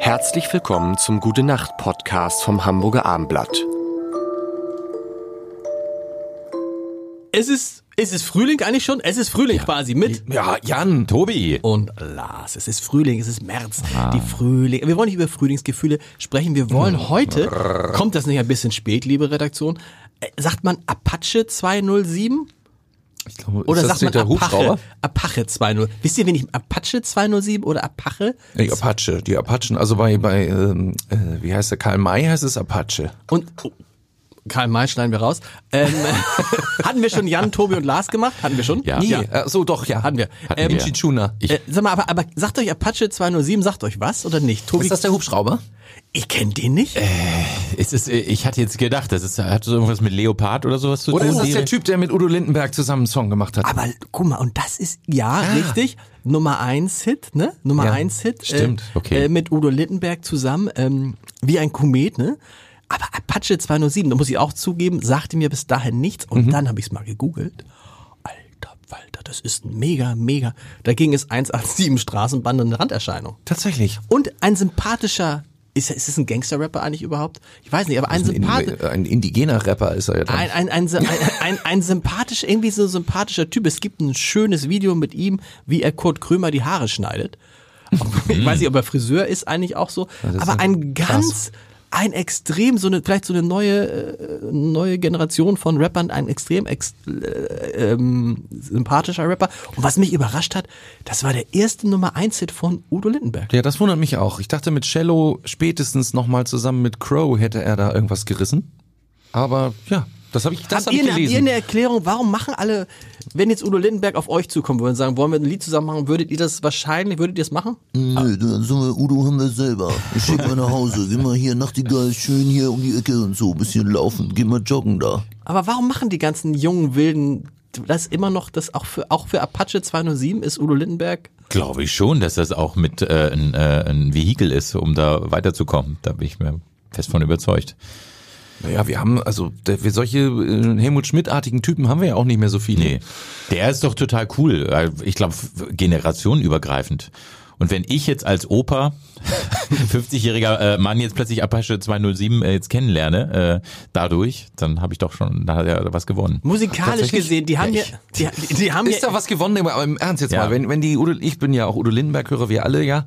Herzlich willkommen zum Gute Nacht Podcast vom Hamburger Armblatt. Es ist, es ist Frühling eigentlich schon? Es ist Frühling quasi mit. Ja, Jan, Tobi. Und Lars, es ist Frühling, es ist März. Die Frühling. Wir wollen nicht über Frühlingsgefühle sprechen. Wir wollen heute, kommt das nicht ein bisschen spät, liebe Redaktion? Äh, Sagt man Apache 207? Ich glaube, Oder ist das sagt man Apache? Hubschrauber? Apache 207. Wisst ihr, wen ich Apache 207 oder Apache? Die Apache, die Apachen, also bei, bei ähm, äh, wie heißt der, Karl May heißt es Apache. Und Karl May schneiden wir raus. Ähm, hatten wir schon Jan, Tobi und Lars gemacht? Hatten wir schon? Ja. Nee, äh, so doch, ja. Hatten wir. Hatten Ähm, wir. Chichuna. Ich- Äh, sag mal, aber, aber sagt euch Apache 207, sagt euch was oder nicht? Tobi, Ist das der Hubschrauber? ich kenne den nicht. Es ist, äh, ich hatte jetzt gedacht, das ist, hat so irgendwas mit Leopard oder sowas zu Oder tun. ist das der Typ, der mit Udo Lindenberg zusammen einen Song gemacht hat? Aber guck mal, und das ist, ja, richtig, Nummer eins Hit, ne? Nummer Ja, eins Hit. stimmt, Äh, okay. Äh, mit Udo Lindenberg zusammen, ähm, wie ein Komet, ne? Aber Apache 207, da muss ich auch zugeben, sagte mir bis dahin nichts. Und Mhm. dann habe ich es mal gegoogelt. Alter Walter, das ist ein mega, mega. Da ging es 187 Straßenbahn eine Randerscheinung. Tatsächlich. Und ein sympathischer, ist, ist es ein Gangster-Rapper eigentlich überhaupt? Ich weiß nicht, aber ein Ein, sympathischer. ein indigener Rapper ist er ja dann. Ein, ein, ein, ein, ein, ein sympathisch, irgendwie so sympathischer Typ. Es gibt ein schönes Video mit ihm, wie er Kurt Krömer die Haare schneidet. Ich weiß nicht, ob er Friseur ist, eigentlich auch so. Aber ein ganz, ein extrem, so eine, vielleicht so eine neue, äh, neue Generation von Rappern, ein extrem ex, äh, ähm, sympathischer Rapper. Und was mich überrascht hat, das war der erste Nummer 1 Hit von Udo Lindenberg. Ja, das wundert mich auch. Ich dachte mit Cello spätestens nochmal zusammen mit Crow hätte er da irgendwas gerissen. Aber ja, das habe ich, das habt, hab ich ihr, eine- habt ihr gelesen. eine Erklärung, warum machen alle, wenn jetzt Udo Lindenberg auf euch zukommen würde und sagen, wollen wir ein Lied zusammen machen, würdet ihr das wahrscheinlich, würdet ihr das machen? Nö, dann sagen wir, Udo haben wir selber. Ich schick mal nach Hause. Geh mal hier, Nachtigall, schön hier um die Ecke und so, bisschen laufen. Geh mal joggen da. Aber warum machen die ganzen jungen Wilden das immer noch, das auch für, auch für Apache 207 ist Udo Lindenberg? Glaube ich schon, dass das auch mit äh, ein, äh, ein Vehikel ist, um da weiterzukommen. Da bin ich mir fest von überzeugt. Naja, wir haben, also der, wir solche äh, Helmut Schmidt-artigen Typen haben wir ja auch nicht mehr so viele. Nee, der ist doch total cool. Ich glaube, generationenübergreifend. Und wenn ich jetzt als Opa, 50-jähriger äh, Mann, jetzt plötzlich Apache 207 äh, jetzt kennenlerne, äh, dadurch, dann habe ich doch schon, da hat er was gewonnen. Musikalisch gesehen, die haben ja, Ja, die, die, die haben Ist ja, da was gewonnen? Aber im Ernst jetzt Ja. mal, wenn, wenn die Udo, ich bin ja auch Udo Lindenberg-Hörer, wir alle, ja.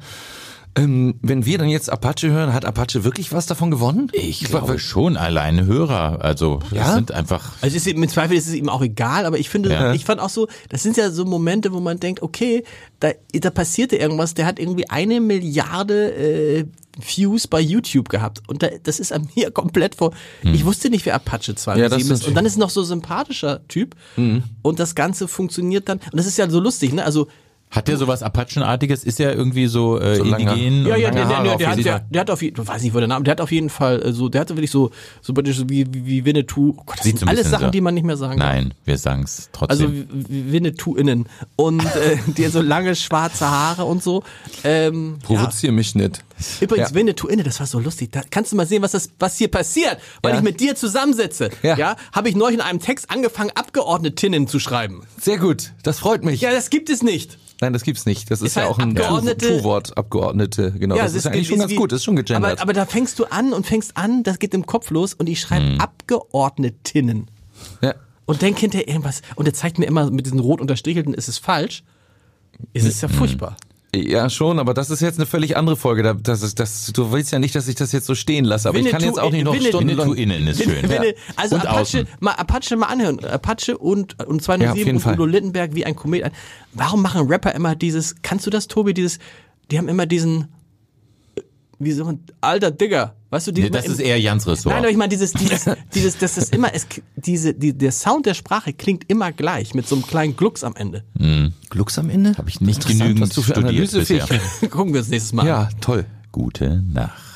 Ähm, wenn wir dann jetzt Apache hören, hat Apache wirklich was davon gewonnen? Ich glaube schon, alleine Hörer. Also das Ja? sind einfach. Also es ist, im Zweifel ist es ihm auch egal, aber ich finde, Ja. ich fand auch so, das sind ja so Momente, wo man denkt, okay, da, da passierte irgendwas, der hat irgendwie eine Milliarde äh, Views bei YouTube gehabt und da, das ist an mir komplett vor. Ich wusste nicht, wer Apache 207 Ja, das ist und dann ist noch so sympathischer Typ und das Ganze funktioniert dann und das ist ja so lustig, ne? Also Hat der sowas Apachenartiges? Ist er irgendwie so, äh, So lange- indigen? Ja, ja, der, der, der, der, hat, der, der hat auf jeden Fall, weiß nicht, wo der Name, der hat auf jeden Fall äh, so, der hatte wirklich so, so praktisch so wie, wie, Winnetou. Oh Gott, das Sieht sind so alles Sachen, so. die man nicht mehr sagen. Nein, wir sagen's Also trotzdem. wie- wie Winnetou-innen. Und äh, die hat so lange schwarze Haare und so. Ähm, ja. Provozier mich nicht. Übrigens, Ja. Winnetou-innen, das war so lustig. Da kannst du mal sehen, was, das, was hier passiert. Weil Ja. ich mit dir zusammensitze. Ja, Ja. habe ich neulich in einem Text angefangen, Abgeordnetinnen zu schreiben. Sehr gut, das freut mich. Ja, das gibt es nicht. Nein, das gibt's nicht. Das ist, Ist ja halt auch ein Tu-Wort, Abgeordnete, genau. Ja, das es ist ja eigentlich schon ganz wie- gut, das ist schon gegendert. Aber, aber da fängst du an und fängst an, das geht im Kopf los und ich schreibe Abgeordnetinnen. ja. Und denk hinterher irgendwas. Und er zeigt mir immer mit diesen rot unterstrichelten, ist es falsch. Ist es ja furchtbar. Ja, schon, aber das ist jetzt eine völlig andere Folge. Da- Das ist, das, du willst ja nicht, dass ich das jetzt so stehen lasse, aber ich kann Winnetou- jetzt auch nicht noch Winnetou- stundenlang... Winnetou-Innen ist schön. Winne, also Und Apache, außen. mal Apache mal anhören. Apache und, und Ja, auf 207 jeden und Fall. Udo Lindenberg wie ein Komet. Warum machen Rapper immer dieses, kannst du das, Tobi, dieses, die haben immer diesen, wie so ein alter Digger, weißt du, die Nee, das ist eher Jans Ressort. Nein, aber ich meine, dieses, dieses, dieses, das ist immer, es, diese, die, der Sound der Sprache klingt immer gleich, mit so einem kleinen Glucks am Ende. Glücks am Ende? Habe ich nicht genügend was du für studiert bisher. Gucken wir uns nächstes Mal an. Ja, toll. Gute Nacht.